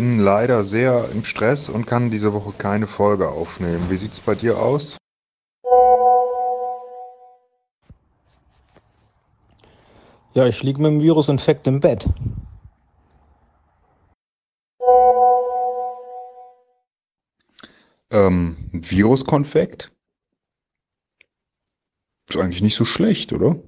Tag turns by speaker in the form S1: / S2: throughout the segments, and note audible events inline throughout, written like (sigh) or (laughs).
S1: bin leider sehr im Stress und kann diese Woche keine Folge aufnehmen. Wie sieht's bei dir aus?
S2: Ja, ich liege mit dem Virusinfekt im Bett.
S1: Ähm, Viruskonfekt? Ist eigentlich nicht so schlecht, oder?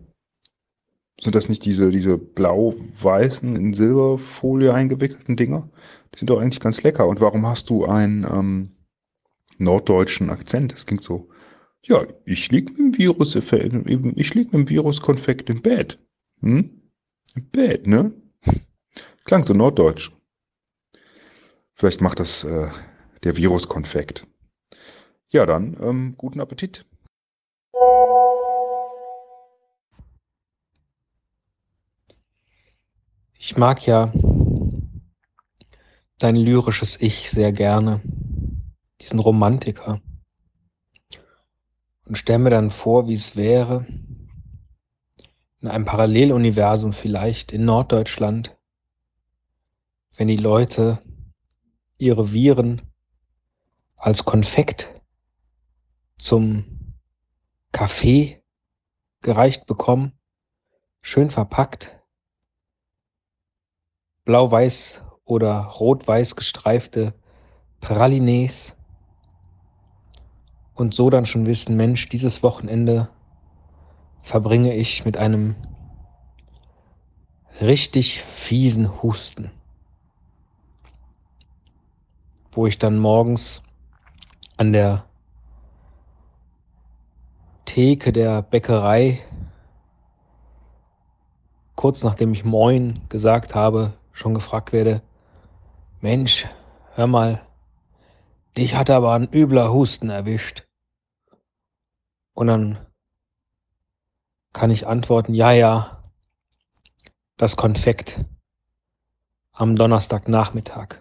S1: Sind das nicht diese, diese blau-weißen, in Silberfolie eingewickelten Dinger? Die sind doch eigentlich ganz lecker. Und warum hast du einen ähm, norddeutschen Akzent? Das klingt so, ja, ich lieg mit dem Virus, ich lieg mit dem Viruskonfekt im Bett. Hm? Im Bett, ne? (laughs) Klang so norddeutsch. Vielleicht macht das äh, der Viruskonfekt. Ja, dann ähm, guten Appetit.
S2: Ich mag ja dein lyrisches Ich sehr gerne, diesen Romantiker. Und stell mir dann vor, wie es wäre, in einem Paralleluniversum vielleicht in Norddeutschland, wenn die Leute ihre Viren als Konfekt zum Kaffee gereicht bekommen, schön verpackt, blau-weiß oder rot-weiß gestreifte Pralines und so dann schon wissen, Mensch, dieses Wochenende verbringe ich mit einem richtig fiesen Husten, wo ich dann morgens an der Theke der Bäckerei, kurz nachdem ich Moin gesagt habe, schon gefragt werde, Mensch, hör mal, dich hat aber ein übler Husten erwischt. Und dann kann ich antworten, ja, ja, das Konfekt am Donnerstagnachmittag.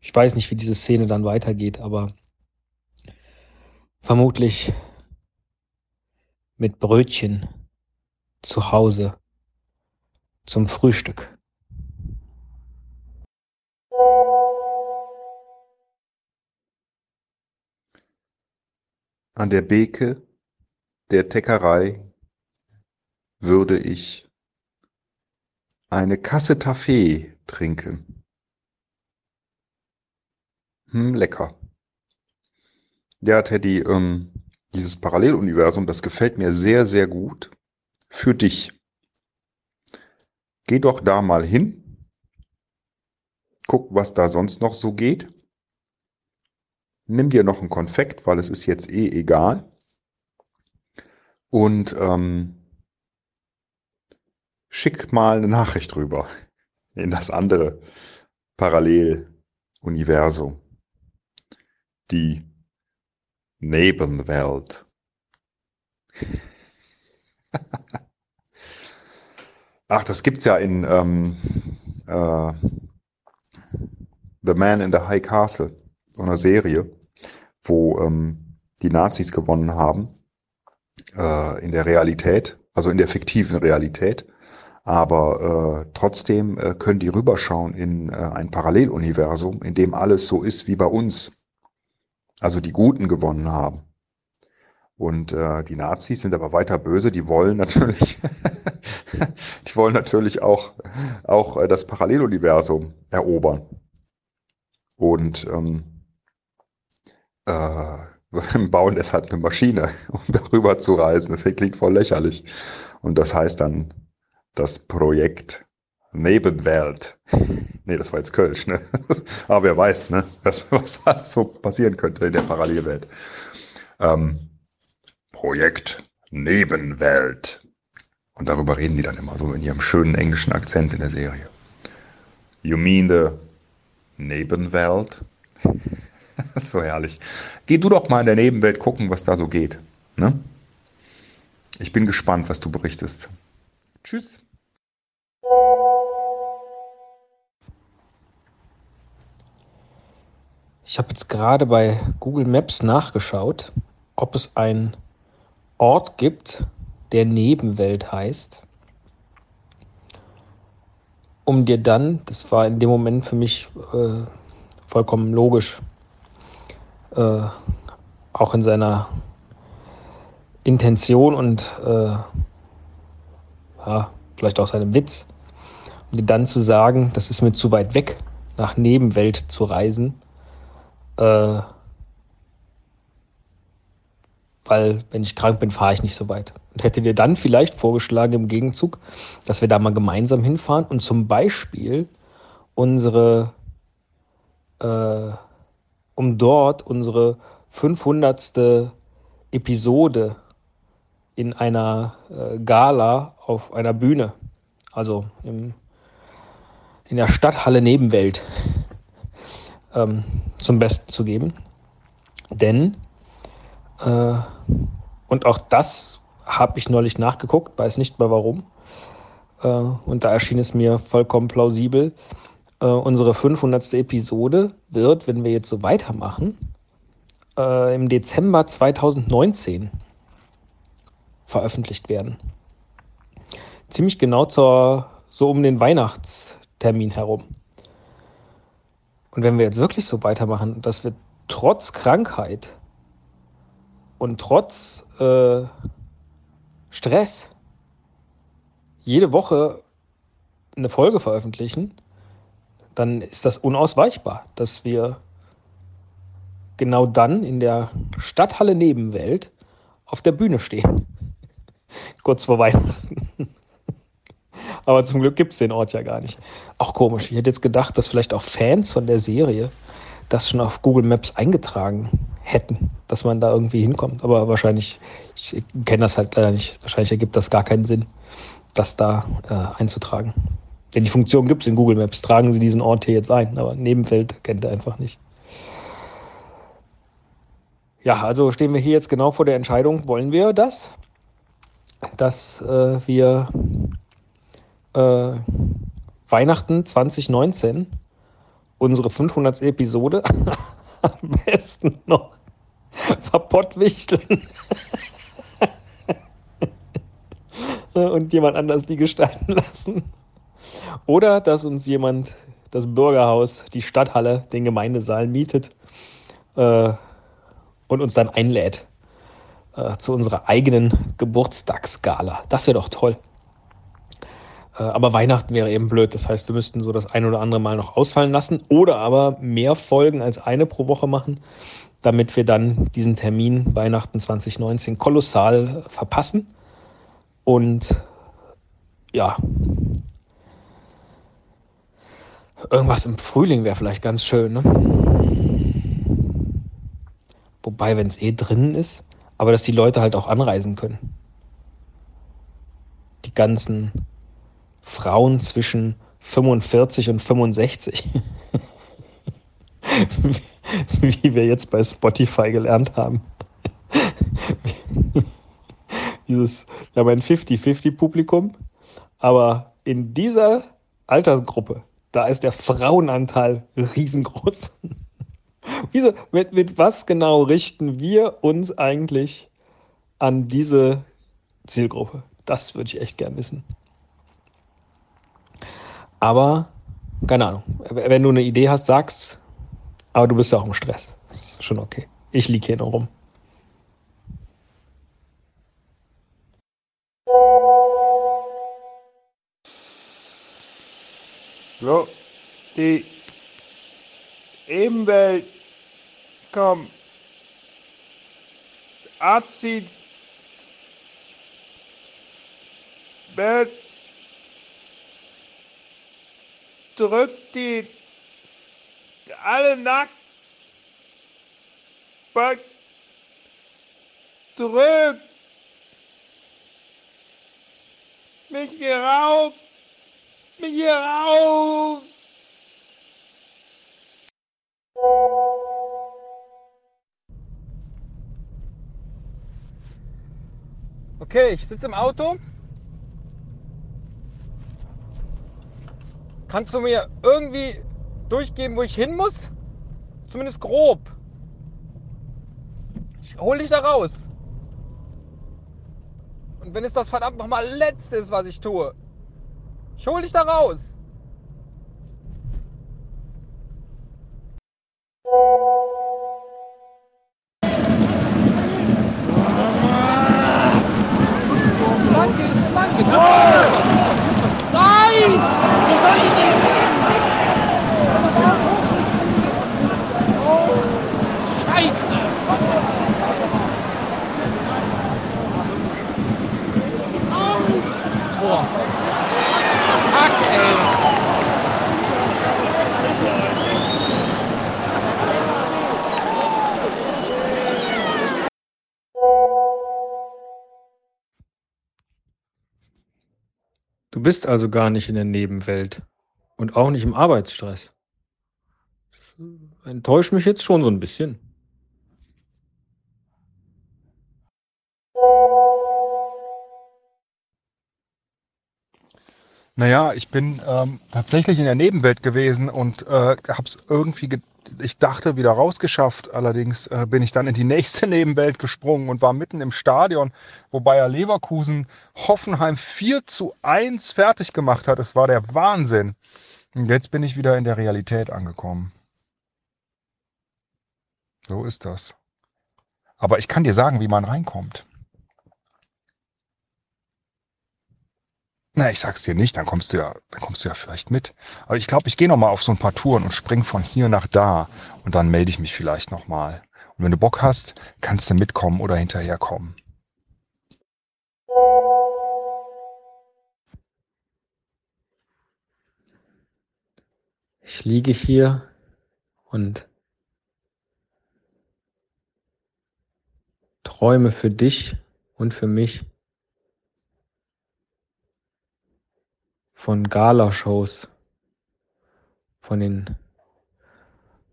S2: Ich weiß nicht, wie diese Szene dann weitergeht, aber vermutlich mit Brötchen zu Hause zum Frühstück.
S1: An der Beke der Teckerei würde ich eine Kasse Taffee trinken. Hm, lecker. Ja, Teddy, ähm, dieses Paralleluniversum, das gefällt mir sehr, sehr gut für dich. Geh doch da mal hin. Guck, was da sonst noch so geht. Nimm dir noch ein Konfekt, weil es ist jetzt eh egal. Und ähm, schick mal eine Nachricht rüber in das andere Paralleluniversum. Die Nebenwelt. Ach, das gibt's ja in ähm, äh, The Man in the High Castle, so einer Serie, wo ähm, die Nazis gewonnen haben äh, in der Realität, also in der fiktiven Realität. Aber äh, trotzdem äh, können die rüberschauen in äh, ein Paralleluniversum, in dem alles so ist wie bei uns. Also die Guten gewonnen haben. Und äh, die Nazis sind aber weiter böse, die wollen natürlich, (laughs) die wollen natürlich auch, auch äh, das Paralleluniversum erobern. Und ähm, äh, (laughs) bauen deshalb eine Maschine, um (laughs) darüber zu reisen. Das klingt voll lächerlich. Und das heißt dann das Projekt Nebenwelt. Nee, das war jetzt Kölsch, ne? Aber wer weiß, ne? Was, was halt so passieren könnte in der Parallelwelt. Ähm, Projekt Nebenwelt. Und darüber reden die dann immer so in ihrem schönen englischen Akzent in der Serie. You mean the Nebenwelt? (laughs) so herrlich. Geh du doch mal in der Nebenwelt gucken, was da so geht. Ne? Ich bin gespannt, was du berichtest. Tschüss.
S2: Ich habe jetzt gerade bei Google Maps nachgeschaut, ob es ein Ort gibt, der Nebenwelt heißt. um dir dann, das war in dem Moment für mich äh, vollkommen logisch, äh, auch in seiner Intention und äh, ja, vielleicht auch seinem Witz, um dir dann zu sagen, das ist mir zu weit weg, nach Nebenwelt zu reisen, äh, weil wenn ich krank bin, fahre ich nicht so weit. Und hätte dir dann vielleicht vorgeschlagen im Gegenzug, dass wir da mal gemeinsam hinfahren und zum Beispiel unsere, äh, um dort unsere 500. Episode in einer äh, Gala auf einer Bühne, also im, in der Stadthalle Nebenwelt, ähm, zum Besten zu geben. Denn äh, und auch das habe ich neulich nachgeguckt, weiß nicht mehr warum. Äh, und da erschien es mir vollkommen plausibel. Äh, unsere 500. Episode wird, wenn wir jetzt so weitermachen, äh, im Dezember 2019 veröffentlicht werden. Ziemlich genau zur, so um den Weihnachtstermin herum. Und wenn wir jetzt wirklich so weitermachen, dass wir trotz Krankheit und trotz äh, Stress jede Woche eine Folge veröffentlichen, dann ist das unausweichbar, dass wir genau dann in der Stadthalle Nebenwelt auf der Bühne stehen. (laughs) Kurz vor Weihnachten. (laughs) Aber zum Glück gibt es den Ort ja gar nicht. Auch komisch. Ich hätte jetzt gedacht, dass vielleicht auch Fans von der Serie das schon auf Google Maps eingetragen hätten, dass man da irgendwie hinkommt. Aber wahrscheinlich, ich kenne das halt leider nicht, wahrscheinlich ergibt das gar keinen Sinn, das da äh, einzutragen. Denn die Funktion gibt es in Google Maps. Tragen Sie diesen Ort hier jetzt ein, aber Nebenfeld kennt er einfach nicht. Ja, also stehen wir hier jetzt genau vor der Entscheidung, wollen wir das? Dass äh, wir äh, Weihnachten 2019 unsere 500. Episode (laughs) am besten noch verpottwichteln und jemand anders die gestalten lassen. Oder dass uns jemand das Bürgerhaus, die Stadthalle, den Gemeindesaal mietet äh, und uns dann einlädt äh, zu unserer eigenen Geburtstagsgala. Das wäre doch toll. Äh, aber Weihnachten wäre eben blöd. Das heißt, wir müssten so das ein oder andere Mal noch ausfallen lassen oder aber mehr Folgen als eine pro Woche machen, damit wir dann diesen Termin Weihnachten 2019 kolossal verpassen. Und ja, irgendwas im Frühling wäre vielleicht ganz schön. Ne? Wobei, wenn es eh drinnen ist, aber dass die Leute halt auch anreisen können. Die ganzen Frauen zwischen 45 und 65. (laughs) Wie wir jetzt bei Spotify gelernt haben. (laughs) Dieses, wir haben ein 50-50-Publikum, aber in dieser Altersgruppe, da ist der Frauenanteil riesengroß. (laughs) Wieso, mit, mit was genau richten wir uns eigentlich an diese Zielgruppe? Das würde ich echt gern wissen. Aber, keine Ahnung. Wenn du eine Idee hast, sag's. Aber du bist ja auch im Stress. Das ist schon okay. Ich liege hier nur rum.
S1: So, die Ebenwelt, komm, Azid, Bett, drückt die alle nackt. Drückt mich raus. Mich raus.
S2: Okay, ich sitze im Auto. Kannst du mir irgendwie durchgeben, wo ich hin muss? Zumindest grob. Ich hol dich da raus. Und wenn es das verdammt nochmal letzte ist, was ich tue, ich hol dich da raus. Du bist also gar nicht in der Nebenwelt und auch nicht im Arbeitsstress. Das enttäuscht mich jetzt schon so ein bisschen.
S1: Naja, ich bin ähm, tatsächlich in der Nebenwelt gewesen und äh, habe es irgendwie, ich dachte, wieder rausgeschafft. Allerdings äh, bin ich dann in die (laughs) nächste Nebenwelt gesprungen und war mitten im Stadion, wo Bayer Leverkusen Hoffenheim 4 zu 1 fertig gemacht hat. Es war der Wahnsinn. Und jetzt bin ich wieder in der Realität angekommen. So ist das. Aber ich kann dir sagen, wie man reinkommt. Na, ich sag's dir nicht, dann kommst du ja, dann kommst du ja vielleicht mit. Aber ich glaube, ich gehe noch mal auf so ein paar Touren und spring von hier nach da und dann melde ich mich vielleicht noch mal. Und wenn du Bock hast, kannst du mitkommen oder hinterherkommen.
S2: Ich liege hier und träume für dich und für mich von Galashows, von den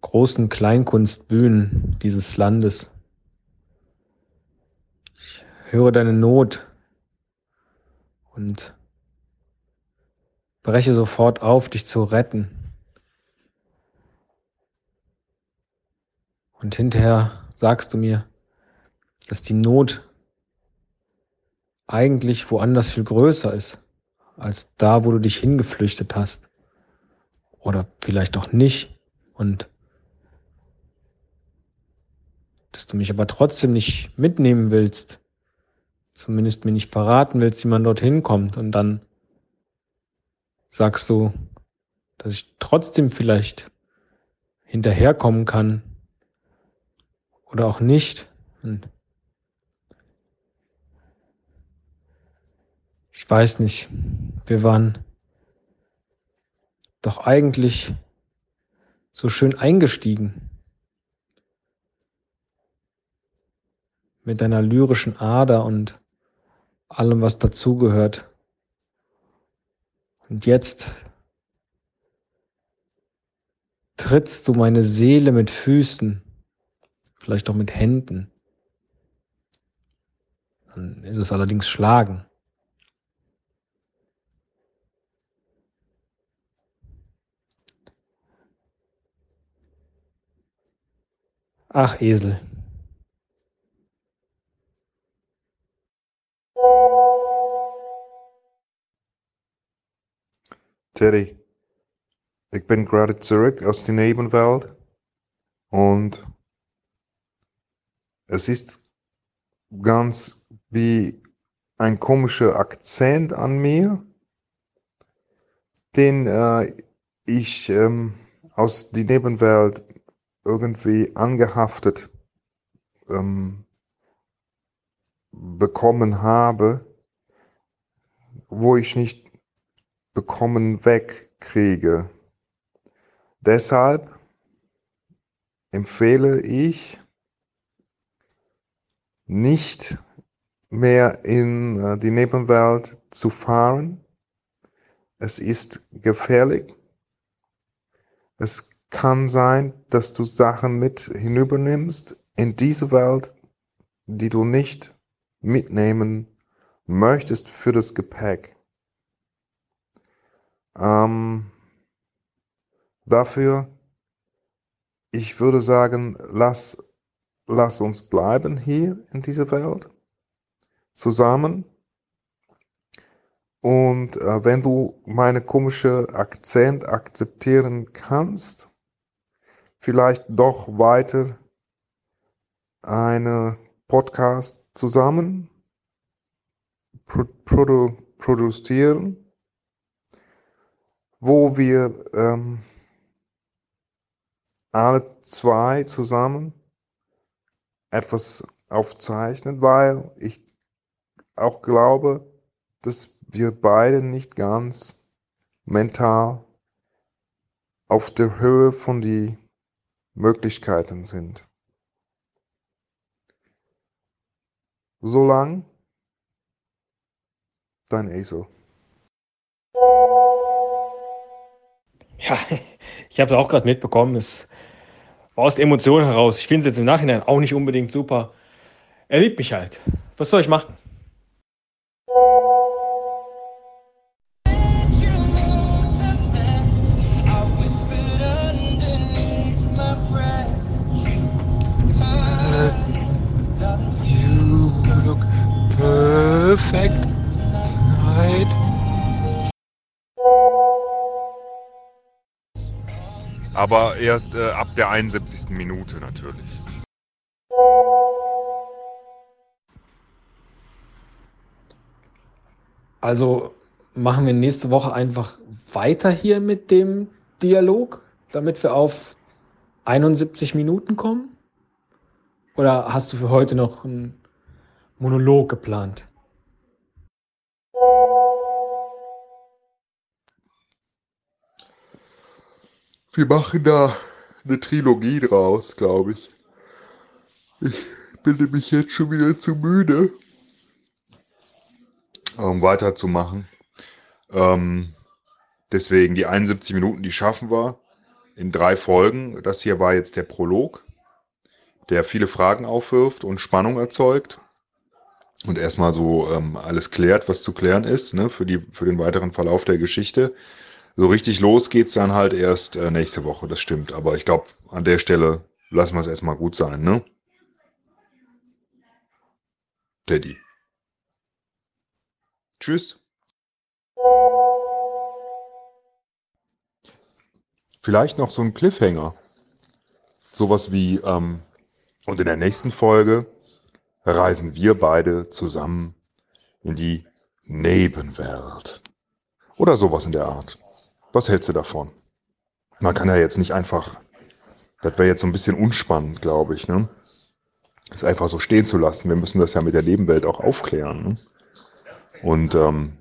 S2: großen Kleinkunstbühnen dieses Landes. Ich höre deine Not und breche sofort auf, dich zu retten. Und hinterher sagst du mir, dass die Not eigentlich woanders viel größer ist als da, wo du dich hingeflüchtet hast. Oder vielleicht auch nicht. Und dass du mich aber trotzdem nicht mitnehmen willst. Zumindest mir nicht verraten willst, wie man dorthin kommt. Und dann sagst du, dass ich trotzdem vielleicht hinterherkommen kann. Oder auch nicht. Und ich weiß nicht. Wir waren doch eigentlich so schön eingestiegen. Mit deiner lyrischen Ader und allem, was dazugehört. Und jetzt trittst du meine Seele mit Füßen, vielleicht auch mit Händen. Dann ist es allerdings Schlagen. Ach, Esel.
S1: Teddy, ich bin gerade zurück aus der Nebenwelt und es ist ganz wie ein komischer Akzent an mir, den äh, ich ähm, aus der Nebenwelt irgendwie angehaftet ähm, bekommen habe, wo ich nicht bekommen wegkriege. Deshalb empfehle ich nicht mehr in äh, die Nebenwelt zu fahren. Es ist gefährlich. Es kann sein, dass du Sachen mit hinübernimmst in diese Welt, die du nicht mitnehmen möchtest für das Gepäck. Ähm, dafür, ich würde sagen, lass, lass uns bleiben hier in dieser Welt zusammen. Und äh, wenn du meine komische Akzent akzeptieren kannst, vielleicht doch weiter eine Podcast zusammen produ produzieren, wo wir ähm, alle zwei zusammen etwas aufzeichnen, weil ich auch glaube, dass wir beide nicht ganz mental auf der Höhe von die Möglichkeiten sind. Solang dein Esel.
S2: Ja, (laughs) ich habe es auch gerade mitbekommen. Es war aus der Emotion heraus. Ich finde es jetzt im Nachhinein auch nicht unbedingt super. Er liebt mich halt. Was soll ich machen?
S1: Aber erst äh, ab der 71. Minute natürlich.
S2: Also machen wir nächste Woche einfach weiter hier mit dem Dialog, damit wir auf 71 Minuten kommen? Oder hast du für heute noch einen Monolog geplant?
S1: Wir machen da eine Trilogie draus, glaube ich. Ich bin nämlich jetzt schon wieder zu müde, um weiterzumachen. Ähm, deswegen die 71 Minuten, die schaffen wir in drei Folgen. Das hier war jetzt der Prolog, der viele Fragen aufwirft und Spannung erzeugt und erstmal so ähm, alles klärt, was zu klären ist, ne, für, die, für den weiteren Verlauf der Geschichte. So richtig los geht's dann halt erst äh, nächste Woche, das stimmt. Aber ich glaube, an der Stelle lassen wir es erstmal gut sein, ne? Daddy. Tschüss. Vielleicht noch so ein Cliffhanger. Sowas wie, ähm, und in der nächsten Folge reisen wir beide zusammen in die Nebenwelt. Oder sowas in der Art. Was hältst du davon? Man kann ja jetzt nicht einfach, das wäre jetzt so ein bisschen unspannend, glaube ich, ne? Das einfach so stehen zu lassen. Wir müssen das ja mit der Nebenwelt auch aufklären. Ne? Und ähm,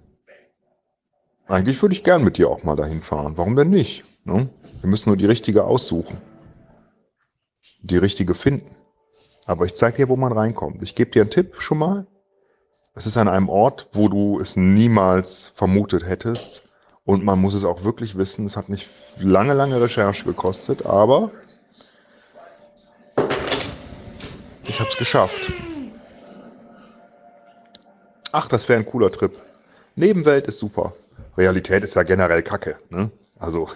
S1: eigentlich würde ich gern mit dir auch mal dahin fahren. Warum denn nicht? Ne? Wir müssen nur die richtige aussuchen. Die richtige finden. Aber ich zeige dir, wo man reinkommt. Ich gebe dir einen Tipp schon mal. Es ist an einem Ort, wo du es niemals vermutet hättest. Und man muss es auch wirklich wissen. Es hat nicht lange, lange Recherche gekostet, aber ich habe es geschafft. Ach, das wäre ein cooler Trip. Nebenwelt ist super. Realität ist ja generell Kacke. Ne? Also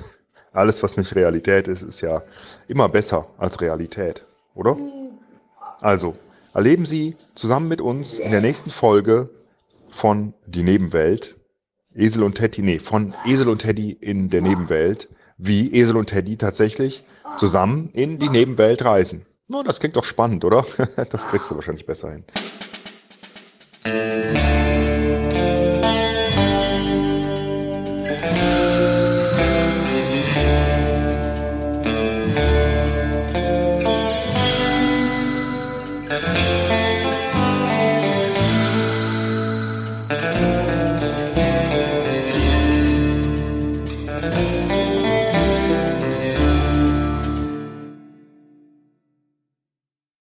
S1: alles, was nicht Realität ist, ist ja immer besser als Realität, oder? Also, erleben Sie zusammen mit uns in der nächsten Folge von Die Nebenwelt, Esel und Teddy, nee, von Esel und Teddy in der Nebenwelt, wie Esel und Teddy tatsächlich zusammen in die Nebenwelt reisen. No, das klingt doch spannend, oder? (laughs) Das kriegst du wahrscheinlich besser hin.